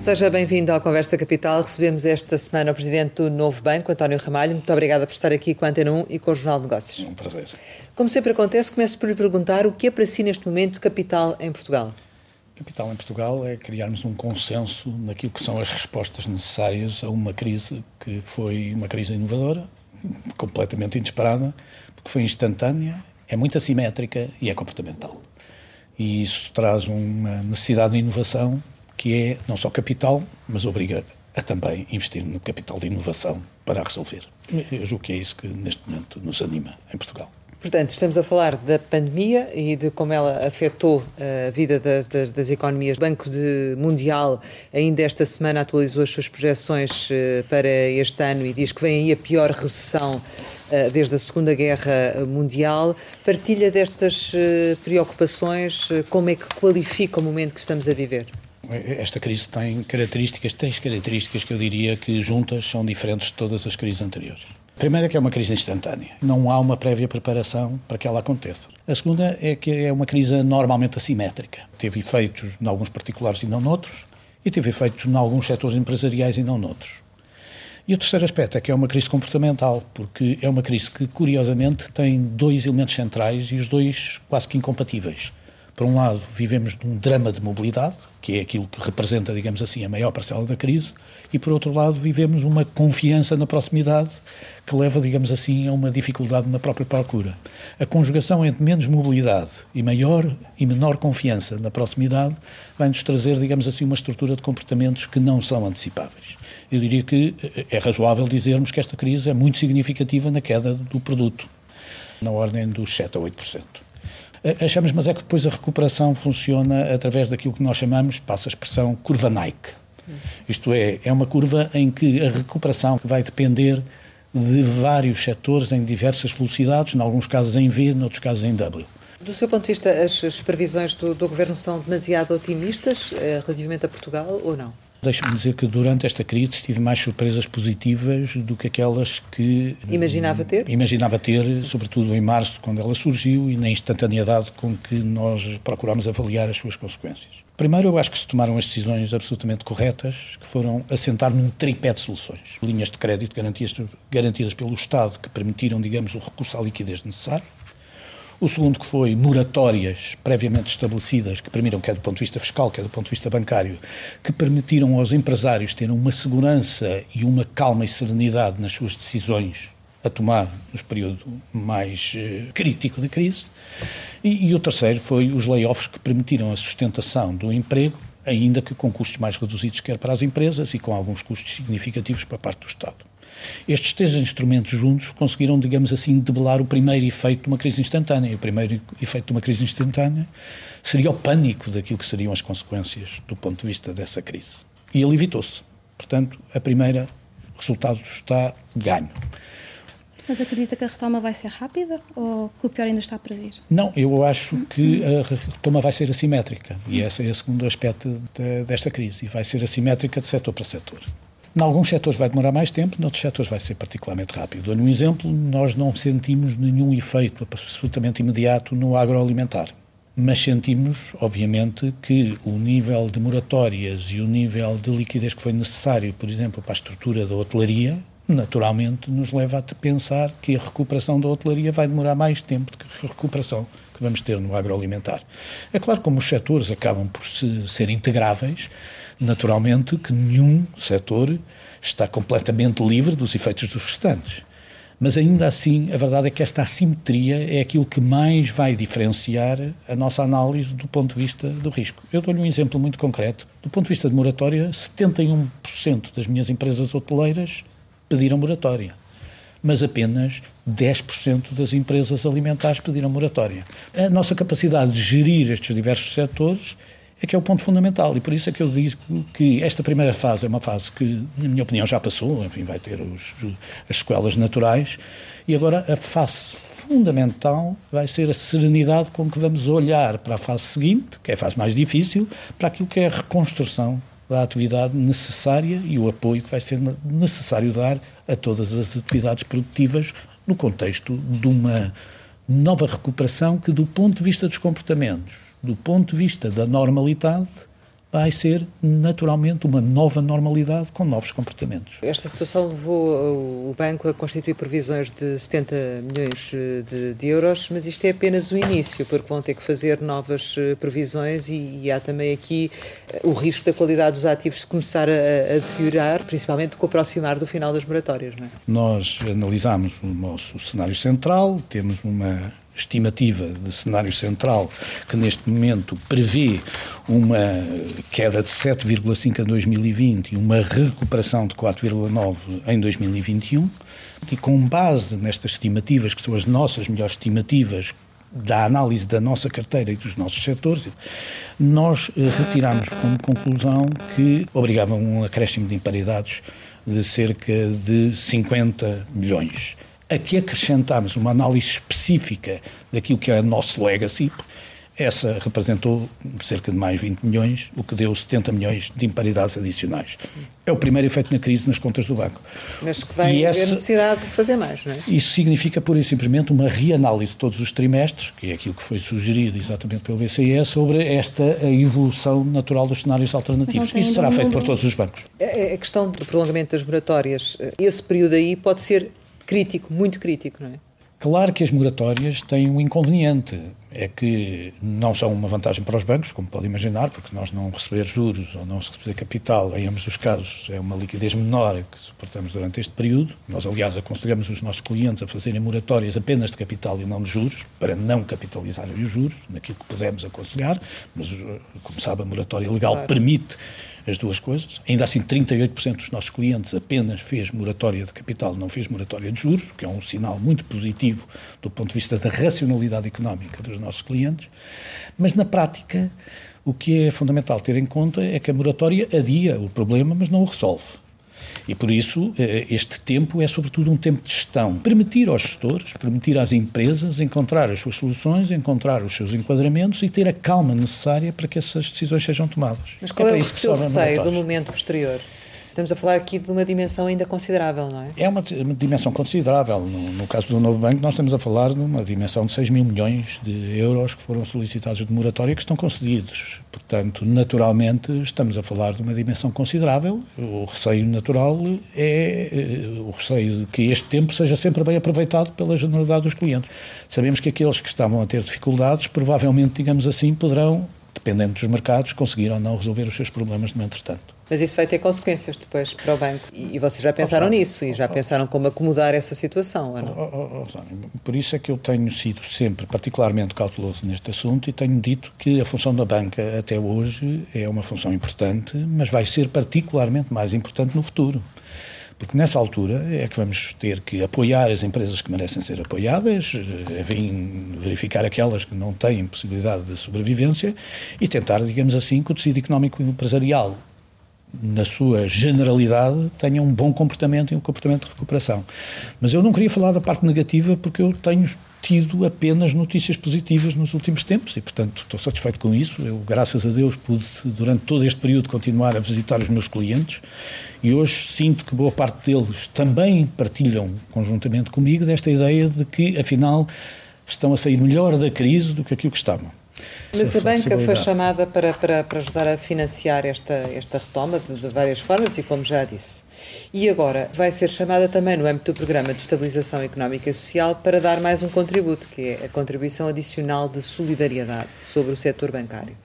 Seja bem-vindo à Conversa Capital. Recebemos esta semana o Presidente do Novo Banco, António Ramalho. Muito obrigada por estar aqui com a Antena 1 e com o Jornal de Negócios. É um prazer. Como sempre acontece, começo por lhe perguntar o que é para si neste momento capital em Portugal? Capital em Portugal é criarmos um consenso naquilo que são as respostas necessárias a uma crise que foi uma crise inovadora, completamente inesperada, porque foi instantânea, é muito assimétrica e é comportamental. E isso traz uma necessidade de inovação que é não só capital, mas obriga a também investir no capital de inovação para a resolver. Eu julgo que é isso que neste momento nos anima em Portugal. Portanto, estamos a falar da pandemia e de como ela afetou a vida das, das, das economias. O Banco de Mundial ainda esta semana atualizou as suas projeções eh, para este ano e diz que vem aí a pior recessão eh, desde a Segunda Guerra Mundial. Partilha destas eh, preocupações, como é que qualifica o momento que estamos a viver? Esta crise tem características, três características que eu diria que juntas são diferentes de todas as crises anteriores. A primeira é que é uma crise instantânea. Não há uma prévia preparação para que ela aconteça. A segunda é que é uma crise normalmente assimétrica. Teve efeitos em alguns particulares e não noutros, e teve efeitos em alguns setores empresariais e não noutros. E o terceiro aspecto é que é uma crise comportamental, porque é uma crise que, curiosamente, tem dois elementos centrais e os dois quase que incompatíveis. Por um lado, vivemos num drama de mobilidade, que é aquilo que representa, digamos assim, a maior parcela da crise, e por outro lado, vivemos uma confiança na proximidade que leva, digamos assim, a uma dificuldade na própria procura. A conjugação entre menos mobilidade e maior e menor confiança na proximidade vai-nos trazer, digamos assim, uma estrutura de comportamentos que não são antecipáveis. Eu diria que é razoável dizermos que esta crise é muito significativa na queda do produto, na ordem dos 7 a 8%. Achamos, mas é que depois a recuperação funciona através daquilo que nós chamamos, passa a expressão, curva Nike. Isto é, é uma curva em que a recuperação vai depender de vários setores em diversas velocidades, em alguns casos em V, em outros casos em W. Do seu ponto de vista, as, as previsões do, do, Governo são demasiado otimistas eh, relativamente a Portugal ou não? Deixe-me dizer que durante esta crise tive mais surpresas positivas do que aquelas que. Imaginava ter? Imaginava ter, sobretudo em março, quando ela surgiu, e na instantaneidade com que nós procurámos avaliar as suas consequências. Primeiro, eu acho que se tomaram as decisões absolutamente corretas, que foram assentar num tripé de soluções. Linhas de crédito garantidas, garantidas pelo Estado, que permitiram, digamos, o recurso à liquidez necessário o segundo que foi moratórias previamente estabelecidas, que permitiram, quer do ponto de vista fiscal, quer do ponto de vista bancário, que permitiram aos empresários terem uma segurança e uma calma e serenidade nas suas decisões a tomar nos período mais eh, crítico da crise. E, e o terceiro foi os layoffs que permitiram a sustentação do emprego, ainda que com custos mais reduzidos, quer para as empresas e com alguns custos significativos para a parte do Estado. Estes três instrumentos juntos conseguiram, digamos assim, debelar o primeiro efeito de uma crise instantânea. E o primeiro efeito de uma crise instantânea seria o pânico daquilo que seriam as consequências do ponto de vista dessa crise. E ele evitou-se. Portanto, a primeira resultado está ganho. Mas acredita que a retoma vai ser rápida ou que o pior ainda está para vir? Não, eu acho que a retoma vai ser assimétrica e esse é o segundo aspecto de, desta crise e vai ser assimétrica de setor para setor. Em alguns setores vai demorar mais tempo, noutros setores vai ser particularmente rápido. Dou-lhe um exemplo, nós não sentimos nenhum efeito absolutamente imediato no agroalimentar. Mas sentimos, obviamente, que o nível de moratórias e o nível de liquidez que foi necessário, por exemplo, para a estrutura da hotelaria, naturalmente nos leva a pensar que a recuperação da hotelaria vai demorar mais tempo do que a recuperação que vamos ter no agroalimentar. É claro, como os setores acabam por se, ser integráveis, naturalmente que nenhum setor está completamente livre dos efeitos dos restantes. Mas ainda assim, a verdade é que esta assimetria é aquilo que mais vai diferenciar a nossa análise do ponto de vista do risco. Eu dou-lhe um exemplo muito concreto. Do ponto de vista de moratória, 71% das minhas empresas hoteleiras pediram moratória, mas apenas 10% das empresas alimentares pediram moratória. A nossa capacidade de gerir estes diversos setores é que é o ponto fundamental. E por isso é que eu digo que esta primeira fase é uma fase que, na minha opinião, já passou, enfim, vai ter os, as sequelas naturais. E agora a fase fundamental vai ser a serenidade com que vamos olhar para a fase seguinte, que é a fase mais difícil, para aquilo que é a reconstrução da atividade necessária e o apoio que vai ser necessário dar a todas as atividades produtivas no contexto de uma nova recuperação que, do ponto de vista dos comportamentos, do ponto de vista da normalidade, vai ser naturalmente uma nova normalidade com novos comportamentos. Esta situação levou o banco a constituir previsões de 70 milhões de, de euros, mas isto é apenas o início, porque vão ter que fazer novas eh, previsões e, e há também aqui eh, o risco da qualidade dos ativos começar a, a deteriorar, principalmente com o aproximar do final das moratórias. Não é? Nós analisamos o nosso cenário central, temos uma estimativa de cenário central, que neste momento prevê uma queda de 7,5 em 2020 e uma recuperação de 4,9 em 2021. E com base nestas estimativas, que são as nossas melhores estimativas, da análise da nossa carteira e dos nossos setores, nós eh, retiramos como conclusão que obrigava um acréscimo de imparidades de cerca de 50 milhões a que acrescentámos uma análise específica daquilo que é o nosso legacy, essa representou cerca de mais 20 milhões, o que deu 70 milhões de imparidades adicionais. É o primeiro efeito na crise nas contas do banco. Mas que vai haver necessidade de fazer mais, não é? Isso significa, pura e simplesmente, uma reanálise de todos os trimestres, que é aquilo que foi sugerido exatamente pelo BCE, sobre esta evolução natural dos cenários alternativos. Isso será feito por todos os bancos. A questão do prolongamento das moratórias, esse período aí pode ser crítico, muito crítico, não é? Claro que as moratórias têm um inconveniente, é que não são uma vantagem para os bancos, como pode imaginar, porque nós não receber juros ou não receber capital, em ambos os casos, é uma liquidez menor que suportamos durante este período. Nós, aliás, aconselhamos os nossos clientes a fazerem moratórias apenas de capital e não de juros, para não capitalizarem os juros, naquilo que podemos aconselhar, mas, como sabe, a moratória legal claro. permite as duas coisas. Ainda assim, 38% dos nossos clientes apenas fez moratória de capital, não fez moratória de juros, que é um sinal muito positivo do ponto de vista da racionalidade económica dos nossos clientes. Mas, na prática, o que é fundamental ter em conta é que a moratória adia o problema, mas não o resolve. E por isso, eh, este tempo é sobretudo um tempo de gestão. Permitir aos gestores, permitir às empresas encontrar as suas soluções, encontrar os seus enquadramentos e ter a calma necessária para que essas decisões sejam tomadas. Mas qual é, é o seu receio do momento posterior? Estamos a falar aqui de uma dimensão ainda considerável, não é? É uma, dimensão considerável. No, no, caso do Novo Banco, nós estamos a falar de uma dimensão de 6 mil milhões de euros que foram solicitados de moratória que estão concedidos. Portanto, naturalmente, estamos a falar de uma dimensão considerável. O receio natural é eh, o receio de que este tempo seja sempre bem aproveitado pela generalidade dos clientes. Sabemos que aqueles que estavam a ter dificuldades, provavelmente, digamos assim, poderão, dependendo dos mercados, conseguir ou não resolver os seus problemas no entretanto. Mas isso vai ter consequências depois para o banco. E, vocês já pensaram oh, nisso e já oh, pensaram como acomodar essa situação, ou não? Oh, por isso é que eu tenho sido sempre particularmente cauteloso neste assunto e tenho dito que a função da banca até hoje é uma função importante, mas vai ser particularmente mais importante no futuro. Porque nessa altura é que vamos ter que apoiar as empresas que merecem ser apoiadas, eh, verificar aquelas que não têm possibilidade de sobrevivência e tentar, digamos assim, que o tecido económico empresarial na sua generalidade, tenham um bom comportamento e um comportamento de recuperação. Mas eu não queria falar da parte negativa porque eu tenho tido apenas notícias positivas nos últimos tempos e, portanto, estou satisfeito com isso. Eu, graças a Deus, pude, durante todo este período, continuar a visitar os meus clientes e hoje sinto que boa parte deles também partilham, conjuntamente comigo, desta ideia de que, afinal, estão a sair melhor da crise do que aquilo que estavam. Mas a banca foi chamada para, para, para ajudar a financiar esta, esta retoma de, de, várias formas e, como já disse. E agora vai ser chamada também no âmbito do Programa de Estabilização Económica e Social para dar mais um contributo, que é a contribuição adicional de solidariedade sobre o setor bancário.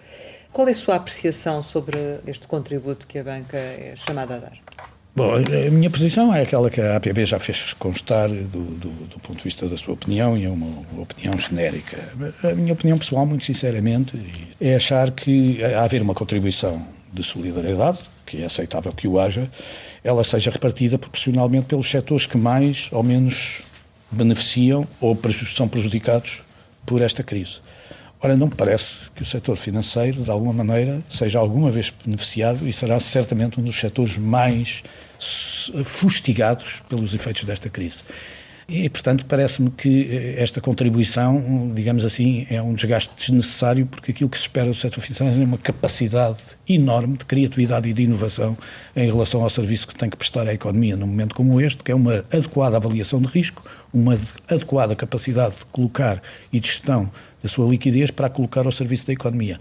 Qual é a sua apreciação sobre este contributo que a banca é chamada a dar? Bom, a minha posição é aquela que a APB já fez constar do, do, do, ponto de vista da sua opinião e é uma opinião genérica. A minha opinião pessoal, muito sinceramente, é achar que a haver uma contribuição de solidariedade, que é aceitável que o haja, ela seja repartida proporcionalmente pelos setores que mais ou menos beneficiam ou são prejudicados por esta crise. Ora, não parece que o setor financeiro, de alguma maneira, seja alguma vez beneficiado e será certamente um dos setores mais fustigados pelos efeitos desta crise. E, portanto, parece-me que eh, esta contribuição, digamos assim, é um desgaste desnecessário, porque aquilo que se espera do setor financeiro é uma capacidade enorme de criatividade e de inovação em relação ao serviço que tem que prestar à economia num momento como este, que é uma adequada avaliação de risco, uma adequada capacidade de colocar e de gestão da sua liquidez para colocar ao serviço da economia.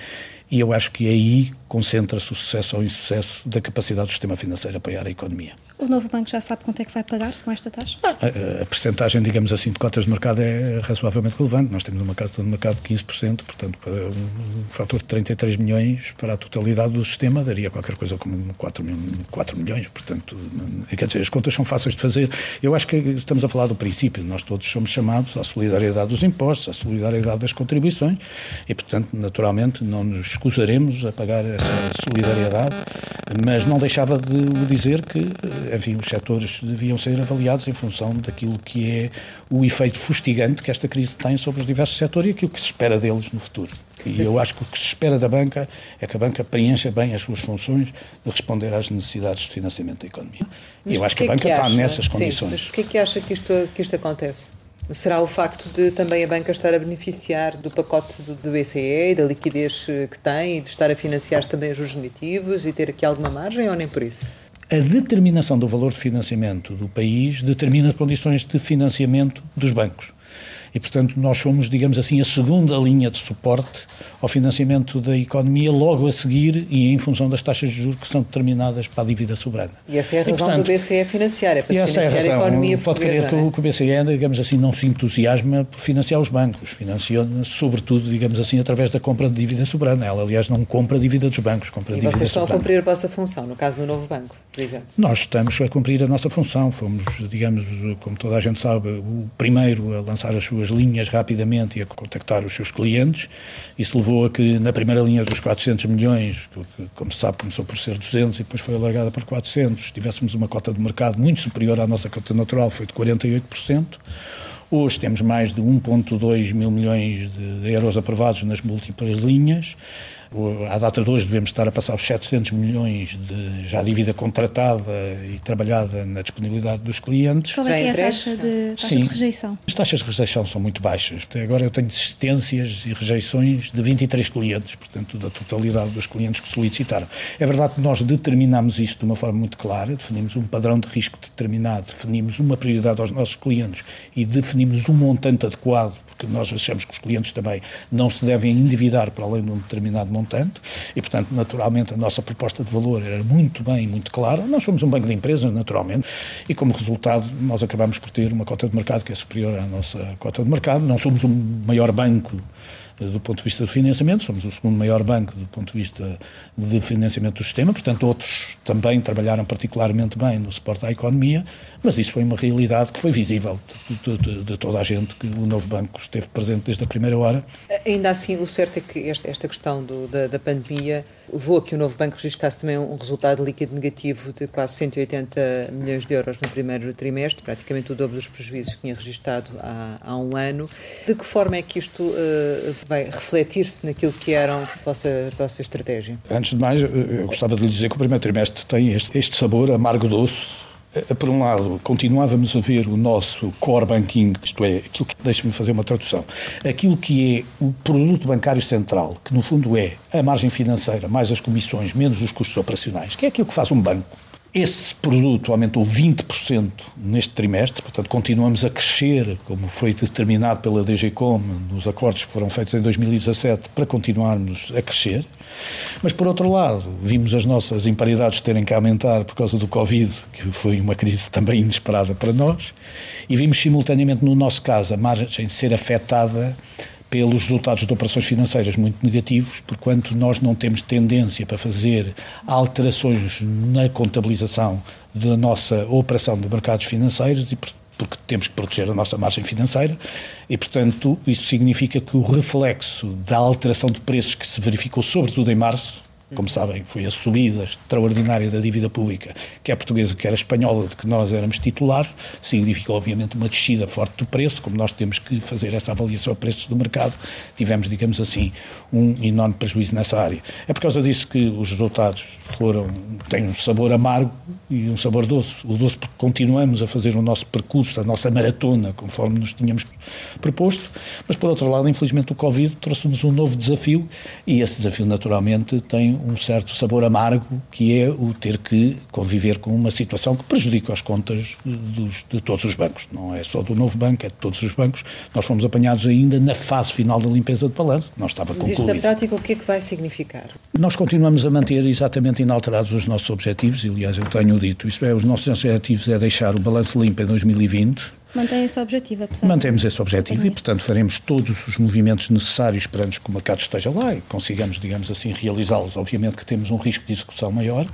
E eu acho que aí concentra-se o sucesso ou insucesso da capacidade do sistema financeiro a apoiar a economia. O novo banco já sabe quanto é que vai pagar com esta taxa? Ah, a, a percentagem, digamos assim, de cotas de mercado é razoavelmente relevante. Nós temos uma cota de mercado de 15%, portanto, um fator de 33 milhões para a totalidade do sistema daria qualquer coisa como 4, mil, 4 milhões. Portanto, quer dizer, as contas são fáceis de fazer. Eu acho que estamos a falar do princípio. Nós todos somos chamados à solidariedade dos impostos, à solidariedade das contribuições e, portanto, naturalmente, não nos escusaremos a pagar essa solidariedade, mas não deixava de dizer que, enfim, os setores deviam ser avaliados em função daquilo que é o efeito fustigante que esta crise tem sobre os diversos setores e aquilo que se espera deles no futuro. E eu acho que o que se espera da banca é que a banca preencha bem as suas funções de responder às necessidades de financiamento da economia. Mas e eu acho que a banca que está nessas condições. Sim, mas porquê que acha que isto, que isto acontece? Será o facto de também a banca estar a beneficiar do pacote do, do BCE, da liquidez eh, que tem e de estar a financiar-se também os negativos e ter aqui alguma margem ou nem por isso? A determinação do valor de financiamento do país determina as condições de financiamento dos bancos. E, portanto, nós somos, digamos assim, a segunda linha de suporte ao financiamento da economia, logo a seguir e em função das taxas de juros que são determinadas para a dívida soberana. E essa é a razão e, portanto, do BCE financiar, é para financiar é a, razão. a economia Pode crer que, é? que o BCE, digamos assim, não se entusiasma por financiar os bancos, financia sobretudo, digamos assim, através da compra de dívida soberana. Ela, aliás, não compra a dívida dos bancos, compra e dívida vocês estão soberana. a cumprir a vossa função, no caso do novo banco, por exemplo? Nós estamos a cumprir a nossa função, fomos, digamos, como toda a gente sabe, o primeiro a lançar as suas linhas rapidamente e a contactar os seus clientes. Isso levou a que, na primeira linha dos 400 milhões, que, como se sabe, começou por ser 200 e depois foi alargada para 400, tivéssemos uma cota de mercado muito superior à nossa cota natural, foi de 48%. Hoje temos mais de 1,2 mil milhões de euros aprovados nas múltiplas linhas à data de hoje devemos estar a passar os 700 milhões de já dívida contratada e trabalhada na disponibilidade dos clientes. Qual é, é a taxa, de, taxa Sim, de rejeição? As taxas de rejeição são muito baixas. Até agora eu tenho desistências e rejeições de 23 clientes, portanto, da totalidade dos clientes que solicitaram. É verdade que nós determinamos isto de uma forma muito clara, definimos um padrão de risco determinado, definimos uma prioridade aos nossos clientes e definimos um montante adequado porque nós achamos que os clientes também não se devem endividar para além de um determinado montante e, portanto, naturalmente, a nossa proposta de valor era muito bem, muito clara. Nós somos um banco de empresas, naturalmente, e como resultado nós acabamos por ter uma cota de mercado que é superior à nossa cota de mercado. Não somos um maior banco do ponto de vista do financiamento, somos o segundo maior banco do ponto de vista de financiamento do sistema, portanto outros também trabalharam particularmente bem no suporte à economia, mas isso foi uma realidade que foi visível de, de, de toda a gente, que o novo banco esteve presente desde a primeira hora. Ainda assim, o certo é que esta, esta questão do, da, da, pandemia levou a que o novo banco registrasse também um resultado líquido negativo de quase 180 milhões de euros no primeiro trimestre, praticamente o dobro dos prejuízos que tinha registrado há, há um ano. De que forma é que isto uh, vai refletir-se naquilo que era a vossa, a vossa estratégia? Antes de mais, eu gostava de lhe dizer que o primeiro trimestre tem este, este sabor amargo-doce. Eh, por um lado, continuávamos a ver o nosso core banking, isto é, aquilo que, deixe-me fazer uma tradução, aquilo que é o produto bancário central, que no fundo é a margem financeira, mais as comissões, menos os custos operacionais, que é aquilo que faz um banco esse produto aumentou 20% neste trimestre, portanto, continuamos a crescer, como foi determinado pela DGCOM nos acordos que foram feitos em 2017, para continuarmos a crescer. Mas, por outro lado, vimos as nossas imparidades terem que aumentar por causa do Covid, que foi uma crise também inesperada para nós, e vimos simultaneamente, no nosso caso, a margem ser afetada pelos resultados de operações financeiras muito negativos, porquanto nós não temos tendência para fazer alterações na contabilização da nossa operação de mercados financeiros e porque temos que proteger a nossa margem financeira e, portanto, isso significa que o reflexo da alteração de preços que se verificou sobretudo em março como sabem, foi a subida extraordinária da dívida pública, quer portuguesa, quer espanhola, de que nós éramos titulares, significa obviamente uma descida forte do preço, como nós temos que fazer essa avaliação a preços do mercado, tivemos, digamos assim, um enorme prejuízo nessa área. É por causa disso que os resultados foram, têm um sabor amargo e um sabor doce. O doce porque continuamos a fazer o nosso percurso, a nossa maratona, conforme nos tínhamos proposto, mas por outro lado, infelizmente o Covid trouxe-nos um novo desafio e esse desafio naturalmente tem um certo sabor amargo, que é o ter que conviver com uma situação que prejudica as contas dos, de todos os bancos. Não é só do novo banco, é de todos os bancos. Nós fomos apanhados ainda na fase final da limpeza de balanço, não estava Mas concluído. isto na prática o que é que vai significar? Nós continuamos a manter exatamente inalterados os nossos objetivos, e aliás eu tenho dito, isto é, os nossos objetivos é deixar o balanço limpo em 2020, Mantém esse objetivo, apesar Mantemos esse objetivo e, portanto, faremos todos os movimentos necessários esperando que o mercado esteja lá e consigamos, digamos assim, realizá-los. Obviamente que temos um risco de execução maior.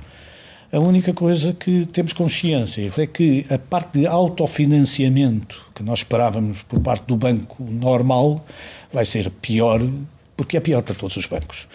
A única coisa que temos consciência é que a parte de autofinanciamento que nós esperávamos por parte do banco normal vai ser pior porque é pior para todos os bancos.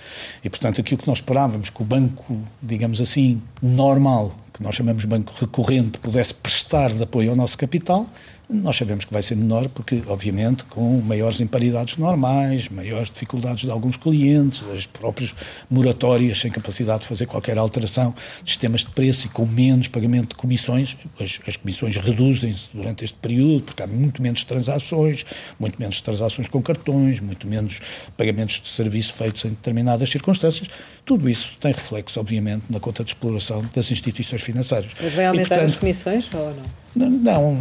E, portanto, aquilo que nós esperávamos que o banco, digamos assim, normal, que nós chamamos de banco recorrente, pudesse prestar de apoio ao nosso capital, nós sabemos que vai ser menor porque, obviamente, com maiores imparidades normais, maiores dificuldades de alguns clientes, as próprias moratórias sem capacidade de fazer qualquer alteração sistemas de preço e com menos pagamento de comissões, as, as comissões reduzem-se durante este período porque há muito menos transações, muito menos transações com cartões, muito menos pagamentos de serviço feitos em determinadas circunstâncias. Tudo isso tem reflexo, obviamente, na conta de exploração das instituições financeiras. Mas vai aumentar e, portanto, as comissões ou não? Não,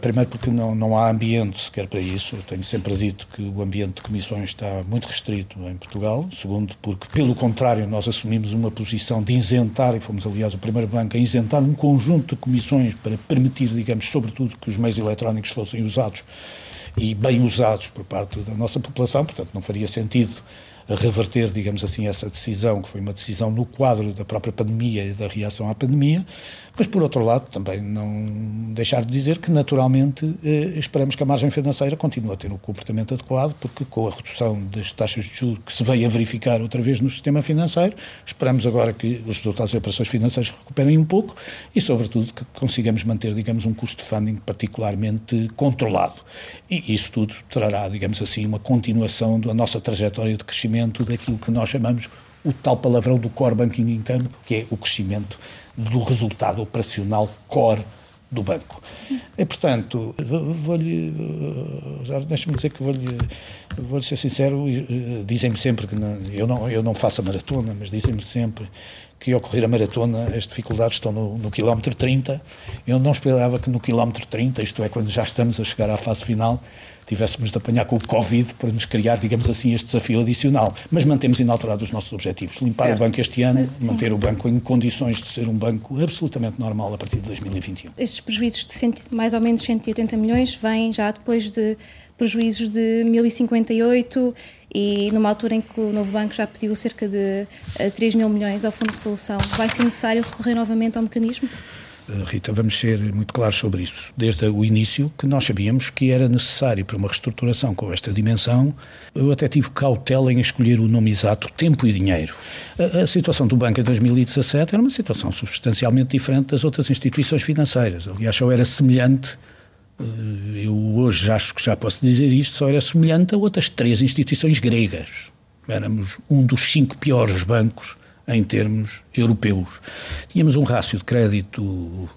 primeiro porque não, não há ambiente sequer para isso. Eu tenho sempre dito que o ambiente de comissões está muito restrito em Portugal. Segundo, porque, pelo contrário, nós assumimos uma posição de isentar, e fomos, aliás, o primeiro banco a isentar um conjunto de comissões para permitir, digamos, sobretudo, que os meios eletrónicos fossem usados e bem usados por parte da nossa população. Portanto, não faria sentido reverter, digamos assim, essa decisão, que foi uma decisão no quadro da própria pandemia e da reação à pandemia, mas, por outro lado, também não deixar de dizer que, naturalmente, eh, esperamos que a margem financeira continue a ter um comportamento adequado, porque com a redução das taxas de juros que se veio a verificar outra vez no sistema financeiro, esperamos agora que os resultados das operações financeiras recuperem um pouco e, sobretudo, que consigamos manter, digamos, um custo de funding particularmente controlado. E isso tudo trará, digamos assim, uma continuação da nossa trajetória de crescimento daquilo que nós chamamos o tal palavrão do core banking income, que é o crescimento do resultado operacional core do banco. E, portanto, vou-lhe, já deixa-me dizer que vou-lhe, vou ser sincero, dizem-me sempre que não, eu, não, eu não faço a maratona, mas dizem-me sempre que ao correr a maratona as dificuldades estão no, no quilómetro 30. Eu não esperava que no quilómetro 30, isto é, quando já estamos a chegar à fase final, tivéssemos de apanhar com o Covid para nos criar, digamos assim, este desafio adicional. Mas mantemos inalterados os nossos objetivos. Limpar certo. o banco este ano, Sim. manter o banco em condições de ser um banco absolutamente normal a partir de 2021. Estes prejuízos de mais ou menos 180 milhões vêm já depois de prejuízos de 1058 e numa altura em que o novo banco já pediu cerca de 3 eh, mil milhões ao Fundo de Resolução. Vai ser necessário recorrer novamente ao mecanismo? Eh, Rita, vamos ser muito claros sobre isso. Desde o início, que nós sabíamos que era necessário para uma reestruturação com esta dimensão, eu até tive cautela em escolher o nome exato, tempo e dinheiro. A, a situação do banco em 2017 era uma situação substancialmente diferente das outras instituições financeiras. Aliás, só era semelhante eh, eu hoje acho que já posso dizer isto, só era semelhante a outras três instituições gregas. Éramos um dos cinco piores bancos em termos europeus. Tínhamos um rácio de crédito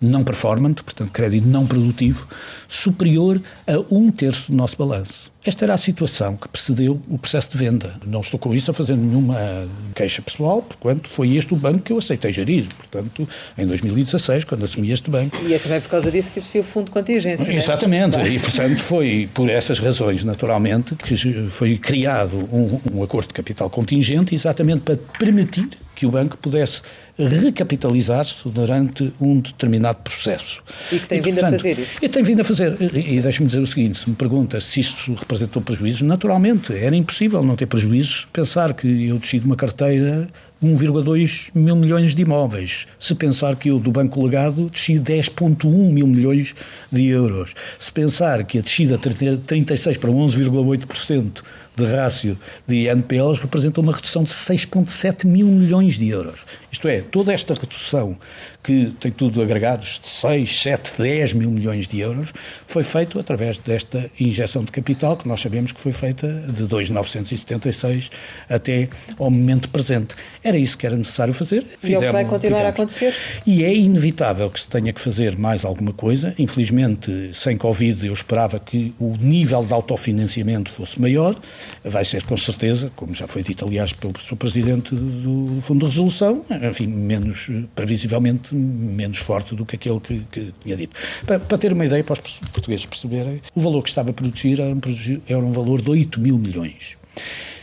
não performante, portanto, crédito não produtivo, superior a um terço do nosso balanço. Esta era a situação que precedeu o processo de venda. Não estou com isso a fazer nenhuma queixa pessoal, porquanto foi este o banco que eu aceitei gerir. Portanto, em 2016, quando assumi este banco. E é também por causa disso que existiu o fundo de contingência. Exatamente, é? e portanto foi por essas razões, naturalmente, que foi criado um, um acordo de capital contingente, exatamente para permitir que o banco pudesse recapitalizar-se durante um determinado processo. E que tem e, vindo portanto, a fazer isso. E tem vindo a fazer. E, e deixe-me dizer o seguinte: se me pergunta se isto representou prejuízos, naturalmente, era impossível não ter prejuízos. Pensar que eu desci de uma carteira 1,2 mil milhões de imóveis. Se pensar que eu, do Banco Legado, desci 10,1 mil milhões de euros. Se pensar que a descida de 36 para 11,8% de rácio de NPLs representa uma redução de 6,7 mil milhões de euros. Isto é, toda esta redução, que tem tudo agregados de 6, 7, 10 mil milhões de euros, foi feito através desta injeção de capital, que nós sabemos que foi feita de 2,976 até ao momento presente. Era isso que era necessário fazer. E é o que vai continuar a acontecer. E é inevitável que se tenha que fazer mais alguma coisa. Infelizmente, sem Covid, eu esperava que o nível de autofinanciamento fosse maior. Vai ser, com certeza, como já foi dito, aliás, pelo Sr. Presidente do Fundo de Resolução, enfim, menos, previsivelmente, menos forte do que aquele que, que tinha dito. Para, para, ter uma ideia, para os portugueses perceberem, o valor que estava protegido era um, era um valor de 8 mil milhões.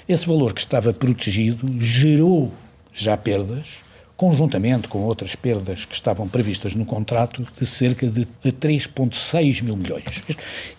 Esse valor que estava protegido gerou já perdas, conjuntamente com outras perdas que estavam previstas no contrato, de cerca de 3,6 mil milhões.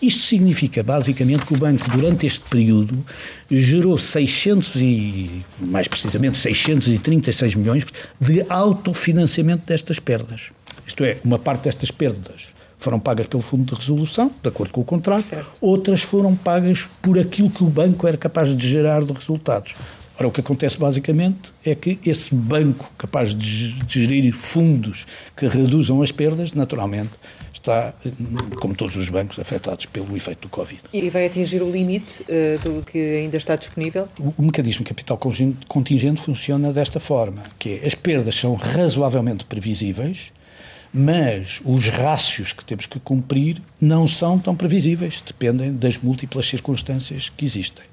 Isto significa, basicamente, que o banco, durante este período, gerou 600 e, mais precisamente, 636 milhões de autofinanciamento destas perdas. Isto é, uma parte destas perdas foram pagas pelo Fundo de Resolução, de acordo com o contrato, certo. outras foram pagas por aquilo que o banco era capaz de gerar de resultados. Ora, o que acontece basicamente é que esse banco capaz de gerir fundos que reduzam as perdas, naturalmente, está, como todos os bancos, afetados pelo efeito do Covid. E vai atingir o limite uh, do que ainda está disponível? O, o mecanismo de capital contingente funciona desta forma, que é, as perdas são razoavelmente previsíveis, mas os rácios que temos que cumprir não são tão previsíveis, dependem das múltiplas circunstâncias que existem.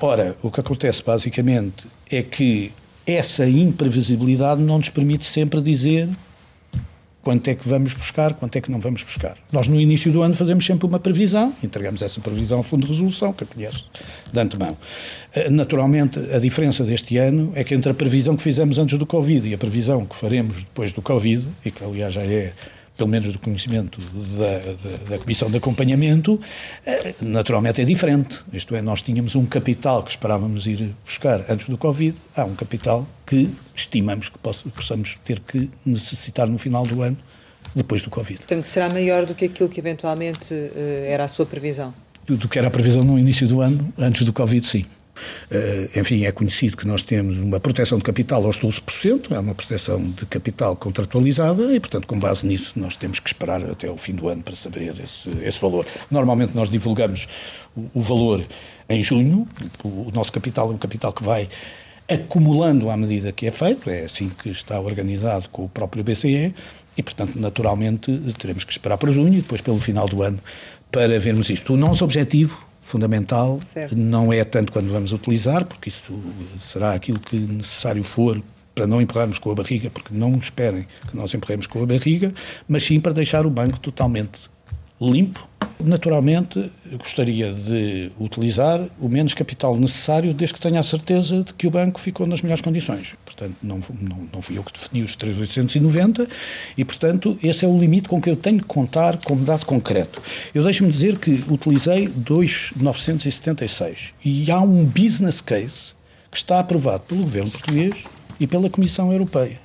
Ora, o que acontece basicamente é que essa imprevisibilidade não nos permite sempre dizer quanto é que vamos buscar, quanto é que não vamos buscar. Nós, no início do ano, fazemos sempre uma previsão, entregamos essa previsão ao Fundo de Resolução, que eu conheço de antemão. Eh, naturalmente, a diferença deste ano é que entre a previsão que fizemos antes do Covid e a previsão que faremos depois do Covid, e que aliás já é pelo menos do conhecimento da, da, da, Comissão de Acompanhamento, eh, naturalmente é diferente. Isto é, nós tínhamos um capital que esperávamos ir buscar antes do Covid, há um capital que estimamos que possamos ter que necessitar no final do ano, depois do Covid. Portanto, será maior do que aquilo que eventualmente eh, era a sua previsão? Do, do que era a previsão no início do ano, antes do Covid, sim. Uh, enfim, é conhecido que nós temos uma proteção de capital aos 12%, é uma proteção de capital contratualizada e, portanto, com base nisso, nós temos que esperar até o fim do ano para saber esse, esse valor. Normalmente nós divulgamos o, o valor em junho, o, o nosso capital é um capital que vai acumulando à medida que é feito, é assim que está organizado com o próprio BCE e, portanto, naturalmente teremos que esperar para junho e depois pelo final do ano para vermos isto. O nosso objetivo fundamental certo. não é tanto quando vamos utilizar, porque isso será aquilo que necessário for para não empurrarmos com a barriga, porque não esperem que nós empurremos com a barriga, mas sim para deixar o banco totalmente limpo, Naturalmente, gostaria de utilizar o menos capital necessário desde que tenha a certeza de que o banco ficou nas melhores condições. Portanto, não, não, não fui eu que defini os 3.890 e, portanto, esse é o limite com que eu tenho que contar como dado concreto. Eu deixo-me dizer que utilizei 2.976 e há um business case que está aprovado pelo governo português e pela Comissão Europeia.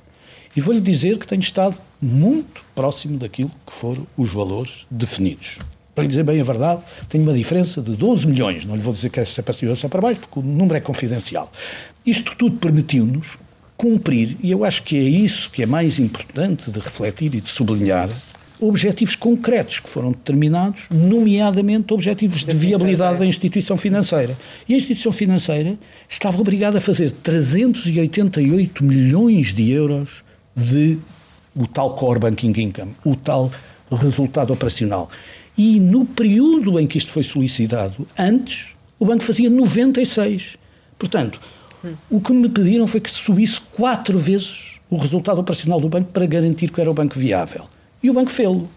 E vou-lhe dizer que tenho estado muito próximo daquilo que foram os valores definidos para lhe dizer bem a verdade, tenho uma diferença de 12 milhões. Não lhe vou dizer que é para cima ou para baixo, porque o número é confidencial. Isto tudo permitiu-nos cumprir, e eu acho que é isso que é mais importante de refletir e de sublinhar, objetivos concretos que foram determinados, nomeadamente objetivos de viabilidade da instituição financeira. E a instituição financeira estava obrigada a fazer 388 milhões de euros de o tal core banking income, o tal resultado operacional. E no período em que isto foi solicitado, antes, o banco fazia 96. Portanto, hum. o que me pediram foi que subisse quatro vezes o resultado operacional do banco para garantir que era o banco viável. E o banco fez-lo.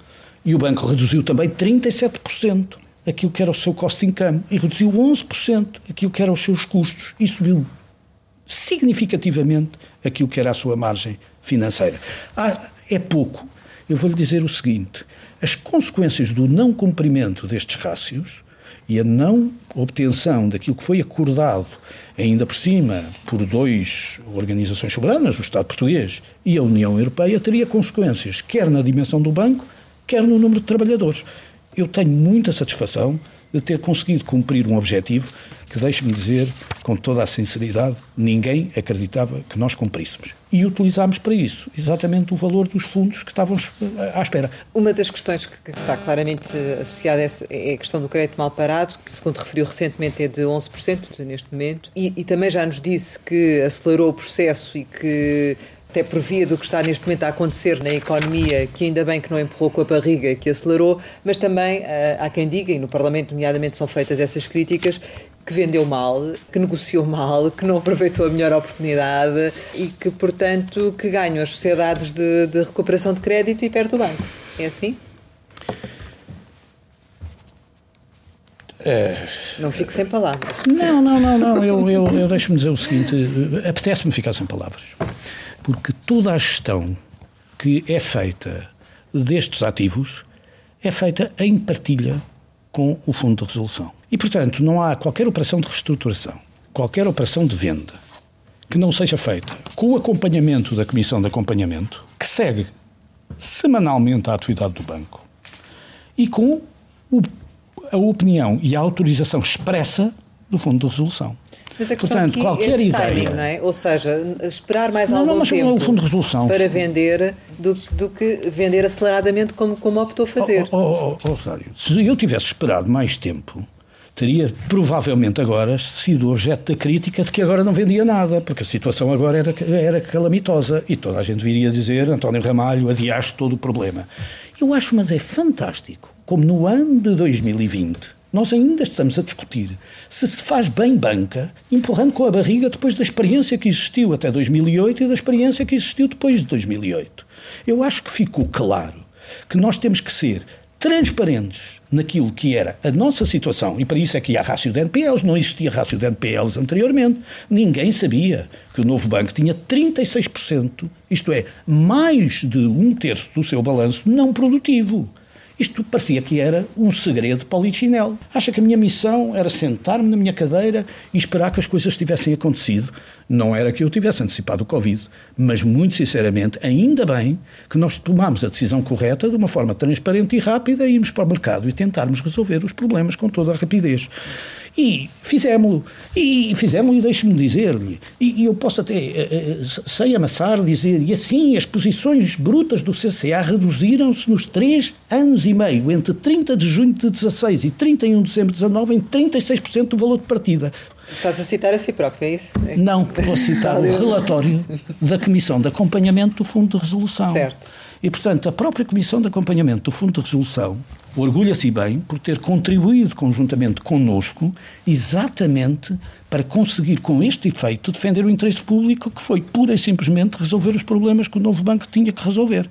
E o banco reduziu também 37% aquilo que era o seu cost income e reduziu 11% aquilo que eram os seus custos e subiu significativamente aquilo que era a sua margem financeira. Ah, é pouco. Eu vou-lhe dizer o seguinte: as consequências do não cumprimento destes rácios e a não obtenção daquilo que foi acordado, ainda por cima, por duas organizações soberanas, o Estado português e a União Europeia, teria consequências quer na dimensão do banco, quer no número de trabalhadores. Eu tenho muita satisfação de ter conseguido cumprir um objetivo que, deixe-me dizer, com toda a sinceridade, ninguém acreditava que nós cumpríssemos. E utilizámos para isso exatamente o valor dos fundos que estavam à espera. Uma das questões que está claramente associada é a questão do crédito mal parado, que, segundo referiu recentemente, é de 11% neste momento, e, e também já nos disse que acelerou o processo e que até previa do que está neste momento a acontecer na economia, que ainda bem que não empurrou com a barriga, que acelerou, mas também eh, há quem diga, e no Parlamento, nomeadamente, são feitas essas críticas, que vendeu mal, que negociou mal, que não aproveitou a melhor oportunidade e que, portanto, que ganham as sociedades de, de recuperação de crédito e perde o banco. É assim? É... Não fico sem palavras. Não, não, não, não. Eu, eu, eu deixo-me dizer o seguinte: apetece-me ficar sem palavras porque toda a gestão que é feita destes ativos é feita em partilha com o Fundo de Resolução. E, portanto, não há qualquer operação de reestruturação, qualquer operação de venda que não seja feita com o acompanhamento da Comissão de Acompanhamento, que segue semanalmente a atividade do banco, e com o, a opinião e a autorização expressa do Fundo de Resolução. Mas a Portanto, qualquer é ideia. Timing, não é? Ou seja, esperar mais não, algum não, mas tempo o fundo de resolução. para vender do, do, que vender aceleradamente como, como optou fazer. Oh, oh, oh, oh, Rosário, se eu tivesse esperado mais tempo, teria provavelmente agora sido objeto da crítica de que agora não vendia nada, porque a situação agora era, era calamitosa e toda a gente viria dizer António Ramalho adiaste todo o problema. Eu acho, mas é fantástico, como no ano de 2020 nós ainda estamos a discutir se se faz bem banca, empurrando com a barriga depois da experiência que existiu até 2008 e da experiência que existiu depois de 2008. Eu acho que ficou claro que nós temos que ser transparentes naquilo que era a nossa situação, e para isso é que há rácio de NPLs, não existia rácio de NPLs anteriormente. Ninguém sabia que o novo banco tinha 36%, isto é, mais de um terço do seu balanço não produtivo. Isto parecia que era um segredo para o Lichinelo. Acha que a minha missão era sentar-me na minha cadeira e esperar que as coisas tivessem acontecido. Não era que eu tivesse antecipado o Covid, mas muito sinceramente, ainda bem que nós tomámos a decisão correta de uma forma transparente e rápida e irmos para o mercado e tentarmos resolver os problemas com toda a rapidez. E fizemos-lo. E fizemos e deixe-me dizer-lhe, e, e, eu posso até, uh, sem amassar, dizer, e assim as posições brutas do CCA reduziram-se nos três anos e meio, entre 30 de junho de 16 e 31 de dezembro de 19, em 36% do valor de partida. Estás a citar a si próprio, é isso? Não, vou citar o relatório da Comissão de Acompanhamento do Fundo de Resolução. Certo. E, portanto, a própria Comissão de Acompanhamento do Fundo de Resolução orgulha-se bem por ter contribuído conjuntamente connosco exatamente para conseguir, com este efeito, defender o interesse público, que foi pura e simplesmente resolver os problemas que o novo banco tinha que resolver.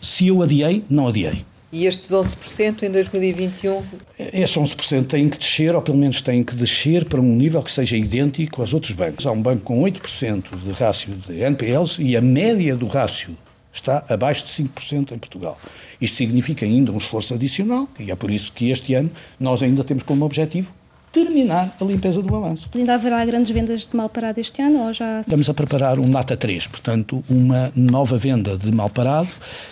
Se eu adiei, não adiei. E estes 11% em 2021? Esses 11% têm que descer, ou pelo menos têm que descer para um nível que seja idêntico aos outros bancos. Há um banco com 8% de rácio de NPLs e a média do rácio está abaixo de 5% em Portugal. Isto significa ainda um esforço adicional, e é por isso que este ano nós ainda temos como objetivo terminar a limpeza do balanço. Ainda haverá grandes vendas de mal parado este ano ou já... Estamos a preparar um Nata 3, portanto, uma nova venda de mal parado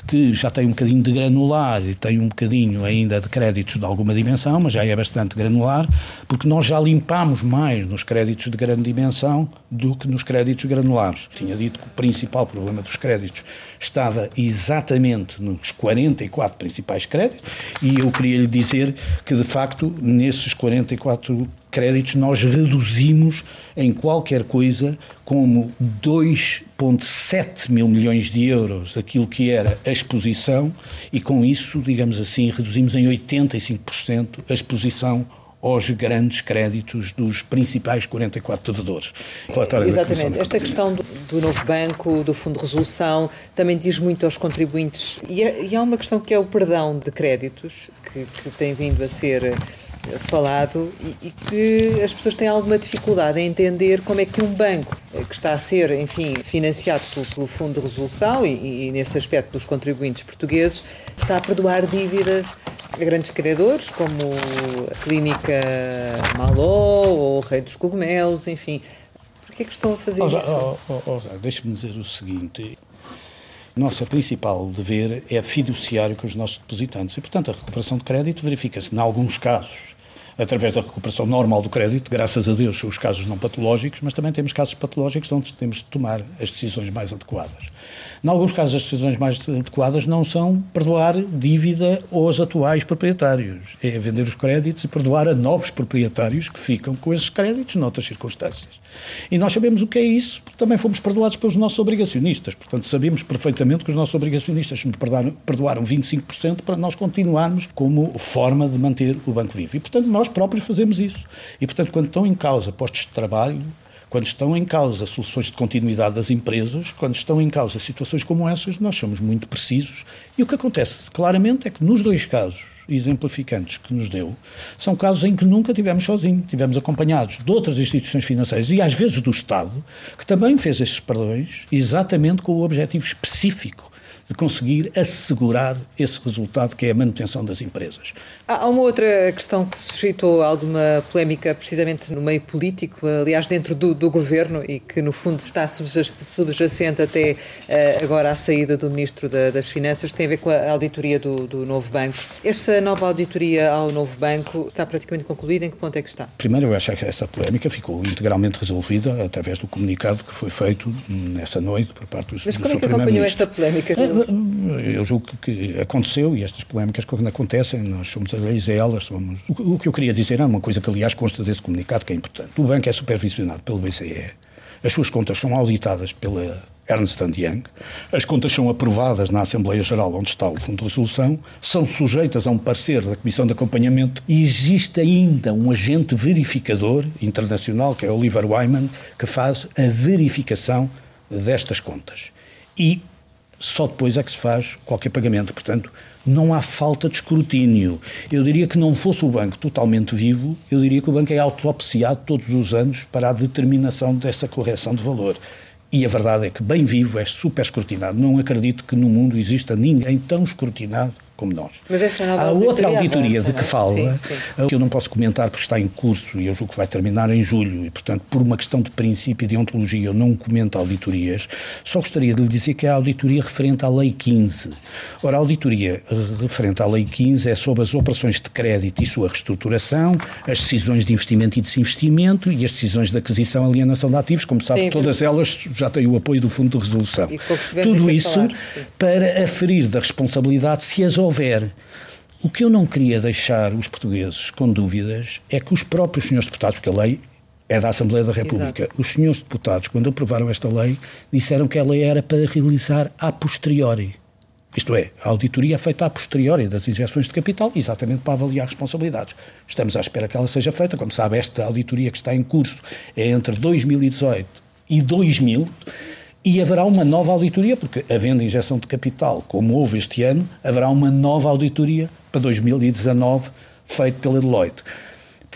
que já tem um bocadinho de granular e tem um bocadinho ainda de créditos de alguma dimensão, mas já é bastante granular, porque nós já limpamos mais nos créditos de grande dimensão do que nos créditos granulares. Tinha dito que o principal problema dos créditos estava exatamente nos 44 principais créditos e eu queria lhe dizer que, de facto, nesses 44 créditos nós reduzimos em qualquer coisa como 2,7 mil milhões de euros aquilo que era a exposição e com isso, digamos assim, reduzimos em 85% a exposição aos grandes créditos dos principais 44 devedores. Exatamente. Esta questão do, do, novo banco, do Fundo de Resolução, também diz muito aos contribuintes. E, é, e há uma questão que é o perdão de créditos, que, que tem vindo a ser eh, falado e, e, que as pessoas têm alguma dificuldade em entender como é que um banco eh, que está a ser, enfim, financiado pelo, pelo Fundo de Resolução e, e, nesse aspecto dos contribuintes portugueses, está a perdoar dívidas grandes credores, como a Clínica Maló ou o Rei dos Cogumelos, enfim. Por que é que estão a fazer oh, isso? Oh, oh, Deixe-me dizer o seguinte. Nosso principal dever é fiduciário com os nossos depositantes e, portanto, a recuperação de crédito verifica-se, em alguns casos, através da recuperação normal do crédito, graças a Deus, os casos não patológicos, mas também temos casos patológicos onde temos de tomar as decisões mais adequadas. Em alguns casos, as decisões mais adequadas não são perdoar dívida aos atuais proprietários, é vender os créditos e perdoar a novos proprietários que ficam com esses créditos noutras circunstâncias. E nós sabemos o que é isso, porque também fomos perdoados pelos nossos obrigacionistas. Portanto, sabemos perfeitamente que os nossos obrigacionistas perdoaram, perdoaram 25% para nós continuarmos como forma de manter o banco vivo. E, portanto, nós próprios fazemos isso. E, portanto, quando estão em causa postos de trabalho, quando estão em causa soluções de continuidade das empresas, quando estão em causa situações como essas, nós somos muito precisos. E o que acontece claramente é que nos dois casos, exemplificantes que nos deu são casos em que nunca tivemos sozinhos, tivemos acompanhados de outras instituições financeiras e às vezes do Estado, que também fez estes perdões exatamente com o objetivo específico de conseguir assegurar esse resultado que é a manutenção das empresas. Há uma outra questão que suscitou alguma polémica, precisamente no meio político, aliás, dentro do, do governo, e que no fundo está subjacente até uh, agora à saída do Ministro da, das Finanças, tem a ver com a auditoria do, do, novo banco. Essa nova auditoria ao novo banco está praticamente concluída? Em que ponto é que está? Primeiro, eu acho que essa polémica ficou integralmente resolvida através do comunicado que foi feito nessa noite por parte do Mas como é que acompanhou essa polémica? Eh, eu julgo que aconteceu e estas polémicas, quando acontecem, nós somos a elas somos. O, que eu queria dizer é uma coisa que, aliás, consta desse comunicado que é importante. O banco é supervisionado pelo BCE, as suas contas são auditadas pela Ernst Young, as contas são aprovadas na Assembleia Geral, onde está o Fundo de Resolução, são sujeitas a um parecer da Comissão de Acompanhamento e existe ainda um agente verificador internacional, que é Oliver Wyman, que faz a verificação destas contas. E só depois é que se faz qualquer pagamento. Portanto, não há falta de escrutínio. Eu diria que não fosse o banco totalmente vivo, eu diria que o banco é autopsiado todos os anos para a determinação dessa correção de valor. E a verdade é que, bem vivo, é super escrutinado. Não acredito que no mundo exista ninguém tão escrutinado como nós. Mas esta nova Há outra auditoria avança, de que fala, sim, sim. que eu não posso comentar porque está em curso e eu julgo que vai terminar em julho e, portanto, por uma questão de princípio e de ontologia, eu não comento auditorias. Só gostaria de lhe dizer que é a auditoria referente à Lei 15. Ora, a auditoria referente à Lei 15 é sobre as operações de crédito e sua reestruturação, as decisões de investimento e desinvestimento e as decisões de aquisição e alienação de ativos. Como sabe, sim, todas elas já têm o apoio do Fundo de Resolução. Tudo isso falar, para aferir da responsabilidade se as houver. O que eu não queria deixar os portugueses com dúvidas é que os próprios senhores deputados, porque a lei é da Assembleia da República, Exato. os senhores deputados, quando aprovaram esta lei, disseram que ela era para realizar a posteriori. Isto é, a auditoria é feita a posteriori das injeções de capital, exatamente para avaliar responsabilidades. Estamos à espera que ela seja feita. Como sabe, esta auditoria que está em curso é entre 2018 e 2000 e haverá uma nova auditoria, porque havendo injeção de capital, como houve este ano, haverá uma nova auditoria para 2019, feita pela Deloitte.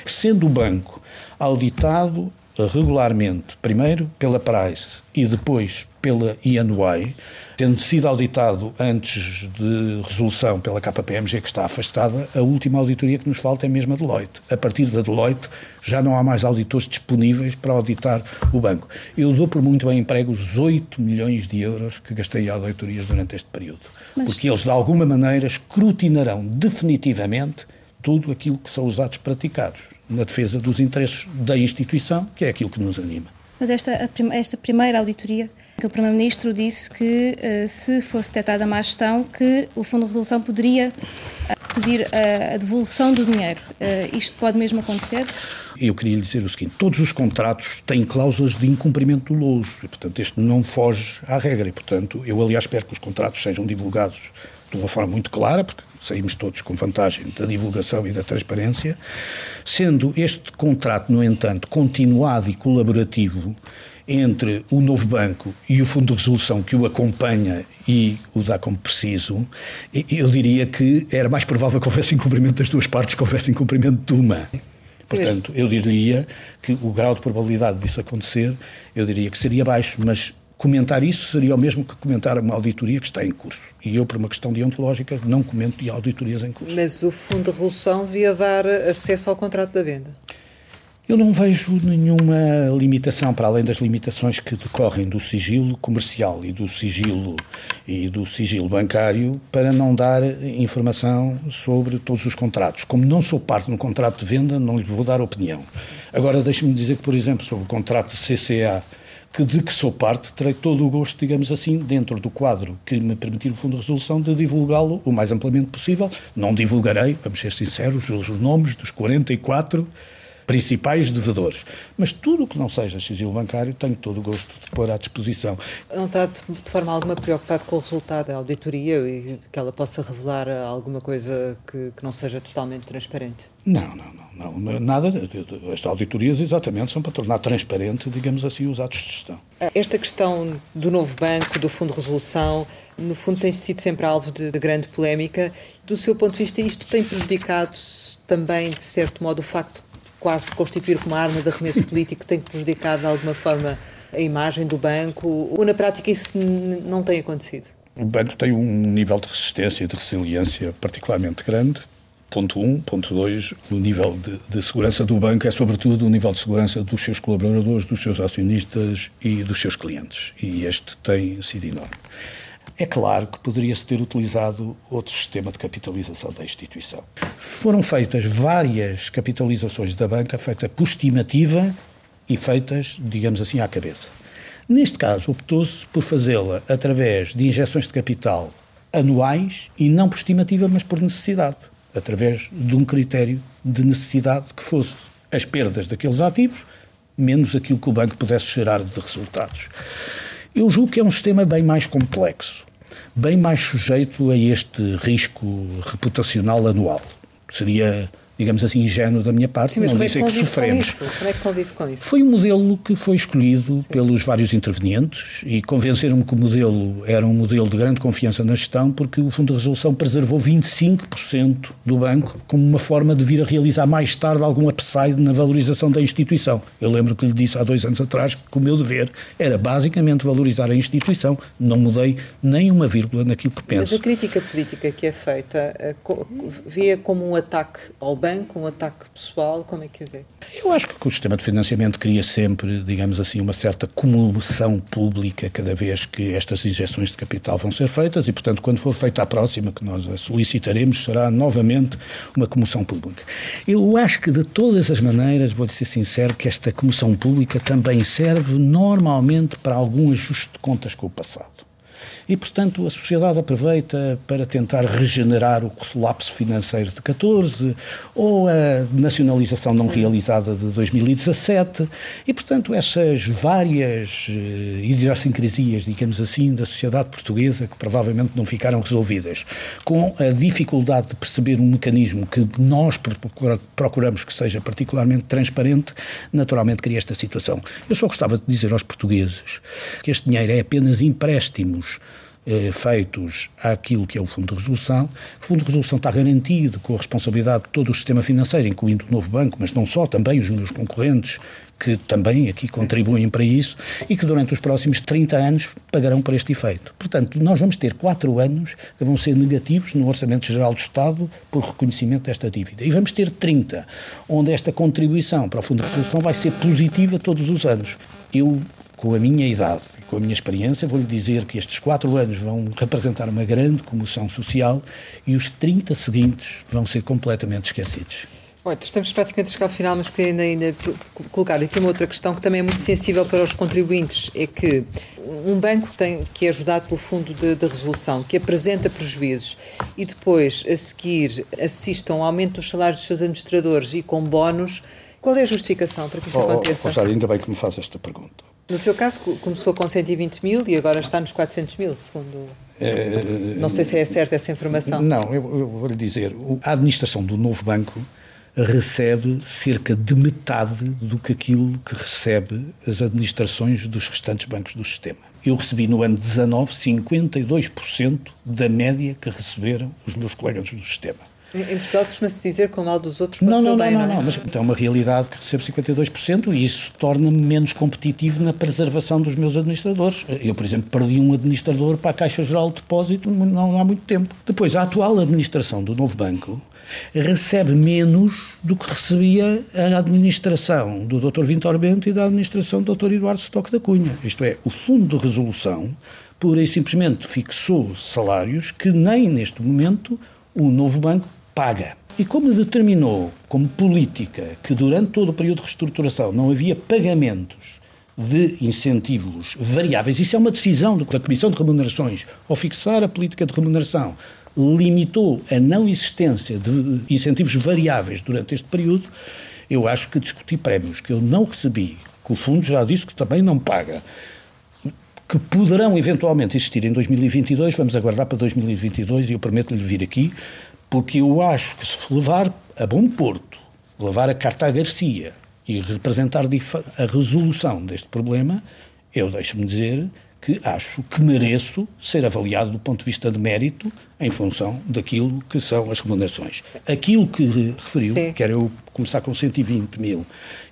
Sendo o banco auditado regularmente, primeiro pela Price e depois pela INY, tendo sido auditado antes de resolução pela KPMG, que está afastada, a última auditoria que nos falta é mesmo a Deloitte. A partir da Deloitte já não há mais auditores disponíveis para auditar o banco. Eu dou por muito bem emprego os 8 milhões de euros que gastei em auditorias durante este período. Mas... Porque eles, de alguma maneira, escrutinarão definitivamente tudo aquilo que são os atos praticados na defesa dos interesses da instituição, que é aquilo que nos anima. Mas esta, esta primeira auditoria que o Primeiro-Ministro disse que, uh, se fosse detectada má gestão, que o Fundo de Resolução poderia eh, pedir a, devolução do dinheiro. Uh, isto pode mesmo acontecer? Eu queria lhe dizer o seguinte: todos os contratos têm cláusulas de incumprimento doloso e, portanto, este não foge à regra. E, portanto, eu, aliás, espero que os contratos sejam divulgados de uma forma muito clara, porque saímos todos com vantagem da divulgação e da transparência. Sendo este contrato, no entanto, continuado e colaborativo, entre o novo banco e o Fundo de Resolução que o acompanha e o dá como preciso, eu diria que era mais provável que houvesse incumprimento das duas partes que houvesse incumprimento de uma. Portanto, eu diria que o grau de probabilidade disso acontecer, eu diria que seria baixo, mas comentar isso seria o mesmo que comentar uma auditoria que está em curso. E eu, por uma questão deontológica, não comento de auditorias em curso. Mas o Fundo de Resolução devia dar acesso ao contrato da venda? Eu não vejo nenhuma limitação, para além das limitações que decorrem do sigilo comercial e do sigilo, e do sigilo bancário, para não dar informação sobre todos os contratos. Como não sou parte no contrato de venda, não lhe vou dar opinião. Agora, deixe-me dizer que, por exemplo, sobre o contrato de CCA, que de que sou parte, terei todo o gosto, digamos assim, dentro do quadro que me permitir o Fundo de Resolução, de divulgá-lo o mais amplamente possível. Não divulgarei, vamos ser sinceros, os nomes dos 44 principais devedores. Mas tudo o que não seja sigilo bancário tenho todo o gosto de pôr à disposição. Não está de, forma alguma preocupado com o resultado da auditoria e que ela possa revelar alguma coisa que, que não seja totalmente transparente? Não, não, não, não, nada. As auditorias exatamente são para tornar transparente, digamos assim, os atos de gestão. Esta questão do novo banco, do Fundo de Resolução, no fundo tem sido sempre alvo de, de grande polémica. Do seu ponto de vista, isto tem prejudicado também, de certo modo, o facto quase se constituir como arma de arremesso político tem prejudicado de alguma forma a imagem do banco? Ou na prática isso não tem acontecido? O banco tem um nível de resistência e de resiliência particularmente grande. Ponto 1. Um. Ponto 2. O nível de, de, segurança do banco é, sobretudo, o nível de segurança dos seus colaboradores, dos seus acionistas e dos seus clientes. E este tem sido enorme. É claro que poderia-se ter utilizado outro sistema de capitalização da instituição. Foram feitas várias capitalizações da banca, feitas por estimativa e feitas, digamos assim, à cabeça. Neste caso, optou-se por fazê-la através de injeções de capital anuais e não por estimativa, mas por necessidade, através de um critério de necessidade que fosse as perdas daqueles ativos menos aquilo que o banco pudesse gerar de resultados. Eu julgo que é um sistema bem mais complexo, bem mais sujeito a este risco reputacional anual. Seria digamos assim, ingênuo da minha parte, Sim, não dizer é que, que sofremos. Como é que convive com isso? Foi um modelo que foi escolhido Sim. pelos vários intervenientes e convenceram-me que o modelo era um modelo de grande confiança na gestão porque o Fundo de Resolução preservou 25% do banco como uma forma de vir a realizar mais tarde algum upside na valorização da instituição. Eu lembro que lhe disse há dois anos atrás que o meu dever era basicamente valorizar a instituição, não mudei nem uma vírgula naquilo que penso. Mas a crítica política que é feita eh, via como um ataque ao banco, um ataque pessoal, como é que o vê? Eu acho que o sistema de financiamento cria sempre, digamos assim, uma certa comoção pública cada vez que estas injeções de capital vão ser feitas e, portanto, quando for feita a próxima, que nós a solicitaremos, será novamente uma comoção pública. Eu acho que, de todas as maneiras, vou-lhe ser sincero, que esta comoção pública também serve normalmente para algum ajuste de contas com o passado. E, portanto, a sociedade aproveita para tentar regenerar o colapso financeiro de 14 ou a nacionalização não realizada de 2017 e, portanto, essas várias uh, idiosincrasias, digamos assim, da sociedade portuguesa que provavelmente não ficaram resolvidas, com a dificuldade de perceber um mecanismo que nós procuramos que seja particularmente transparente, naturalmente cria esta situação. Eu só gostava de dizer aos portugueses que este dinheiro é apenas empréstimos eh, feitos àquilo que é o Fundo de Resolução. O Fundo de Resolução está garantido com a responsabilidade de todo o sistema financeiro, incluindo o novo banco, mas não só, também os meus concorrentes, que também aqui contribuem para isso e que durante os próximos 30 anos pagarão para este efeito. Portanto, nós vamos ter quatro anos que vão ser negativos no Orçamento Geral do Estado por reconhecimento desta dívida. E vamos ter 30, onde esta contribuição para o Fundo de Resolução vai ser positiva todos os anos. Eu, com a minha idade, com a minha experiência, vou-lhe dizer que estes quatro anos vão representar uma grande comoção social e os 30 seguintes vão ser completamente esquecidos. Bom, estamos praticamente a chegar ao final, mas queria ainda, ainda colocar aqui uma outra questão que também é muito sensível para os contribuintes, é que um banco tem, que é ajudado pelo Fundo de, de Resolução, que apresenta prejuízos e depois, a seguir, assistam ao aumento dos salários dos seus administradores e com bónus, qual é a justificação para que isto oh, oh aconteça? Oh, Rosário, ainda bem que me faz esta pergunta. No seu caso, começou com 120 mil e agora está nos 400 mil, segundo. É, não sei se é certa essa informação. Não, eu, eu vou lhe dizer: a administração do novo banco recebe cerca de metade do que aquilo que recebe as administrações dos restantes bancos do sistema. Eu recebi no ano 19 52% da média que receberam os meus colegas do sistema. Em Portugal costuma-se dizer com o mal dos outros não, não, não, bem, não, não, não, mas é uma realidade que recebo 52% e isso torna-me menos competitivo na preservação dos meus administradores. Eu, por exemplo, perdi um administrador para a Caixa Geral de Depósito não há muito tempo. Depois, a atual administração do novo banco recebe menos do que recebia a administração do Dr. Vintor Bento e da administração do Dr. Eduardo Stock da Cunha. Isto é, o Fundo de Resolução pura e simplesmente fixou salários que nem neste momento o novo banco paga. E como determinou como política que durante todo o período de reestruturação não havia pagamentos de incentivos variáveis, isso é uma decisão da Comissão de Remunerações, ao fixar a política de remuneração, limitou a não existência de incentivos variáveis durante este período, eu acho que discutir prémios que eu não recebi, que o fundo já disse que também não paga, que poderão eventualmente existir em 2022, vamos aguardar para 2022 e eu prometo-lhe vir aqui, porque eu acho que se levar a bom porto, levar a carta a Garcia e representar a resolução deste problema, eu deixo-me dizer que acho que mereço ser avaliado do ponto de vista de mérito em função daquilo que são as remunerações. Aquilo que referiu, Sim. quer eu começar com 120 mil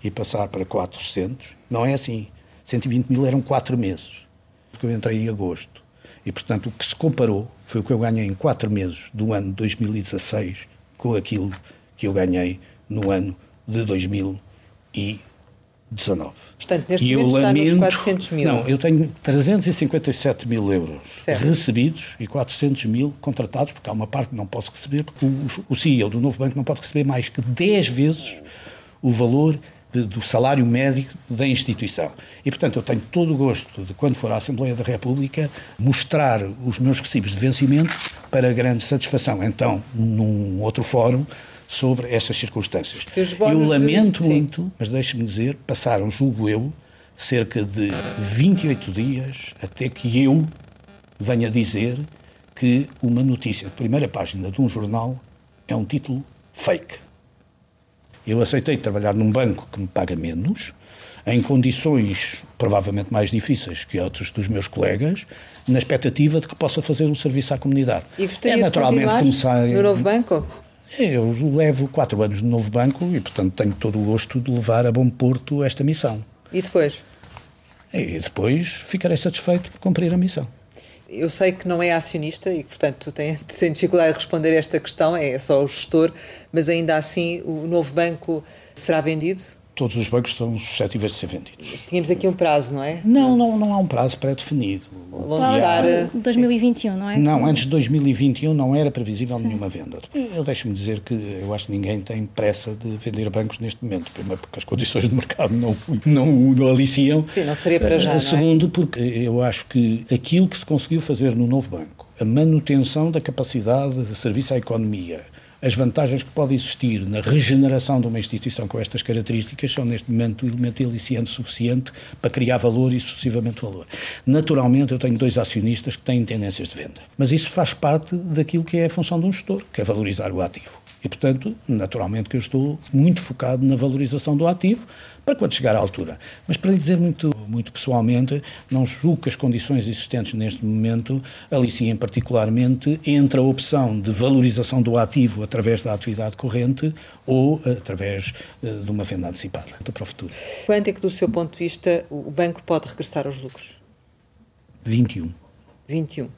e passar para 400, não é assim. 120 mil eram quatro meses, porque eu entrei em agosto. E, portanto, o que se comparou foi o que eu ganhei em quatro meses do ano 2016 com aquilo que eu ganhei no ano de 2019. 19. Portanto, neste e momento eu lamento, está nos 400 mil. Não, eu tenho 357 mil euros certo. recebidos e 400 mil contratados, porque há uma parte que não posso receber, porque o, o CEO do novo banco não pode receber mais que 10 vezes o valor de, do salário médio da instituição. E, portanto, eu tenho todo o gosto de, quando for à Assembleia da República, mostrar os meus recibos de vencimento para grande satisfação. Então, num outro fórum, sobre estas circunstâncias. Eu lamento de... muito, mas deixe-me dizer, passaram, julgo eu, cerca de 28 dias até que eu venha dizer que uma notícia de primeira página de um jornal é um título fake. Eu aceitei trabalhar num banco que me paga menos, em condições provavelmente mais difíceis que outros dos meus colegas, na expectativa de que possa fazer um serviço à comunidade. E gostaria é naturalmente de começar no novo banco? Eu levo quatro anos no novo banco e, portanto, tenho todo o gosto de levar a bom porto esta missão. E depois? E depois ficarei satisfeito por cumprir a missão. Eu sei que não é acionista e, portanto, tem, tem dificuldade de responder a esta questão, é só o gestor, mas ainda assim o novo banco será vendido? Todos os bancos estão suscetíveis de ser vendidos. Tínhamos aqui um prazo, não é? Não, não, não há um prazo pré-definido. Longe estar... 2021, não é? Não, antes de 2021 não era previsível Sim. nenhuma venda. Eu deixo-me dizer que eu acho que ninguém tem pressa de vender bancos neste momento. Primeiro porque as condições de mercado não, não, não aliciam. Sim, não seria para já, Segundo porque eu acho que aquilo que se conseguiu fazer no novo banco, a manutenção da capacidade de serviço à economia, as vantagens que pode existir na regeneração de uma instituição com estas características são, neste momento, o elemento aliciante suficiente para criar valor e sucessivamente valor. Naturalmente, eu tenho dois acionistas que têm tendências de venda, mas isso faz parte daquilo que é a função de um gestor, que é valorizar o ativo. E, portanto, naturalmente que eu estou muito focado na valorização do ativo para quando chegar à altura. Mas para lhe dizer muito, muito pessoalmente, não julgo que as condições existentes neste momento aliciem particularmente entre a opção de valorização do ativo através da atividade corrente ou através eh, de uma venda antecipada para o futuro. Quanto é que, do seu ponto de vista, o banco pode regressar aos lucros? 21. 21.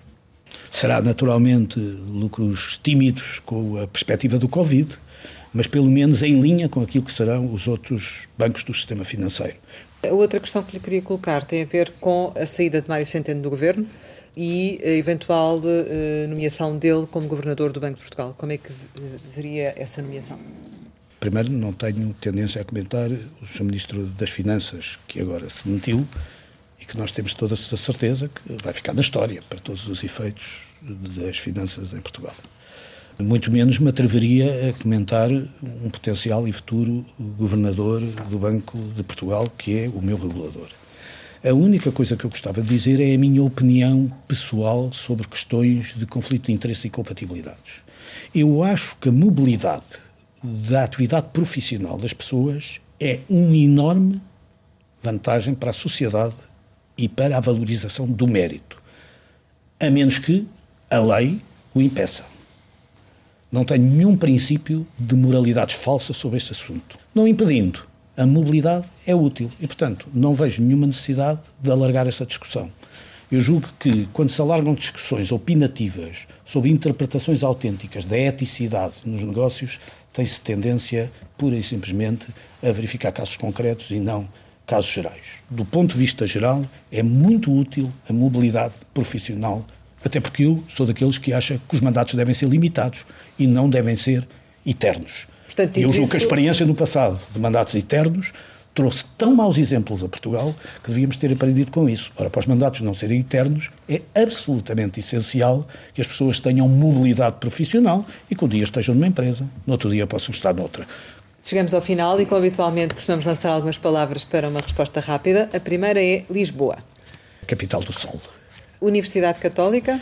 Será naturalmente lucros tímidos com a perspectiva do Covid, mas pelo menos em linha com aquilo que serão os outros bancos do sistema financeiro. A outra questão que lhe queria colocar tem a ver com a saída de Mário Centeno do governo e a eventual uh, nomeação dele como governador do Banco de Portugal. Como é que veria essa nomeação? Primeiro, não tenho tendência a comentar o Sr. Ministro das Finanças, que agora se demitiu, e que nós temos toda a certeza que vai ficar na história para todos os efeitos das finanças em Portugal. Muito menos me atreveria a comentar um potencial e futuro governador do Banco de Portugal, que é o meu regulador. A única coisa que eu gostava de dizer é a minha opinião pessoal sobre questões de conflito de interesse e compatibilidades. Eu acho que a mobilidade da atividade profissional das pessoas é uma enorme vantagem para a sociedade e para a valorização do mérito, a menos que a lei o impeça. Não tenho nenhum princípio de moralidades falsas sobre este assunto. Não impedindo, a mobilidade é útil e, portanto, não vejo nenhuma necessidade de alargar essa discussão. Eu julgo que, quando se alargam discussões opinativas sobre interpretações autênticas da eticidade nos negócios, tem-se tendência, pura e simplesmente, a verificar casos concretos e não casos gerais. Do ponto de vista geral, é muito útil a mobilidade profissional, até porque eu sou daqueles que acha que os mandatos devem ser limitados e não devem ser eternos. Portanto, eu julgo isso... que a experiência no passado de mandatos eternos trouxe tão maus exemplos a Portugal que devíamos ter aprendido com isso. Ora, para os mandatos não serem eternos, é absolutamente essencial que as pessoas tenham mobilidade profissional e que um dia estejam numa empresa, no outro dia possam estar noutra. Chegamos ao final e, como habitualmente, costumamos lançar algumas palavras para uma resposta rápida. A primeira é Lisboa. Capital do Sol. Universidade Católica.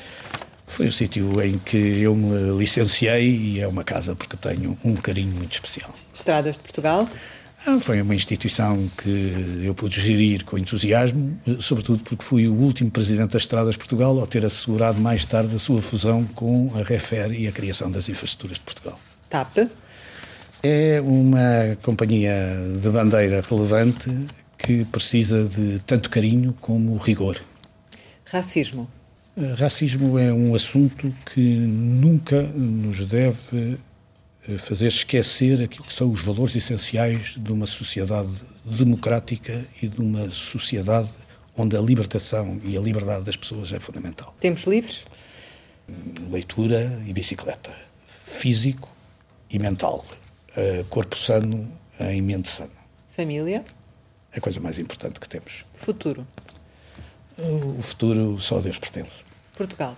Foi o sítio em que eu me licenciei e é uma casa porque tenho um carinho muito especial. Estradas de Portugal. Ah, foi uma instituição que eu pude gerir com entusiasmo, sobretudo porque fui o último presidente das Estradas de Portugal ao ter assegurado mais tarde a sua fusão com a Refer e a criação das infraestruturas de Portugal. TAP? É uma companhia de bandeira relevante que precisa de tanto carinho como rigor. Racismo? Racismo é um assunto que nunca nos deve eh, fazer esquecer aquilo que são os valores essenciais de uma sociedade democrática e de uma sociedade onde a libertação e a liberdade das pessoas é fundamental. Tempos livres? Leitura e bicicleta. Físico e mental. Corpo sano em mente sana. Família? É a coisa mais importante que temos. Futuro? O futuro só a Deus pertence. Portugal?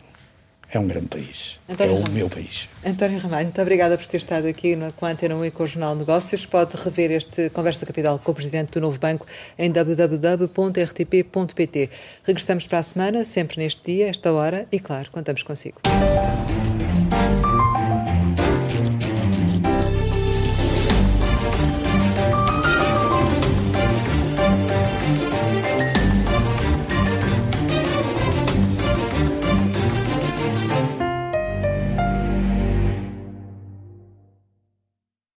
é um grande país. António é o meu país. António Ramalho, muito obrigada por ter estado aqui no, com a Antena 1 e com o Jornal Negócios. Pode rever este Conversa Capital com o Presidente do Novo Banco em www.rtp.pt. Regressamos para a semana, sempre neste dia, esta hora, e claro, contamos consigo.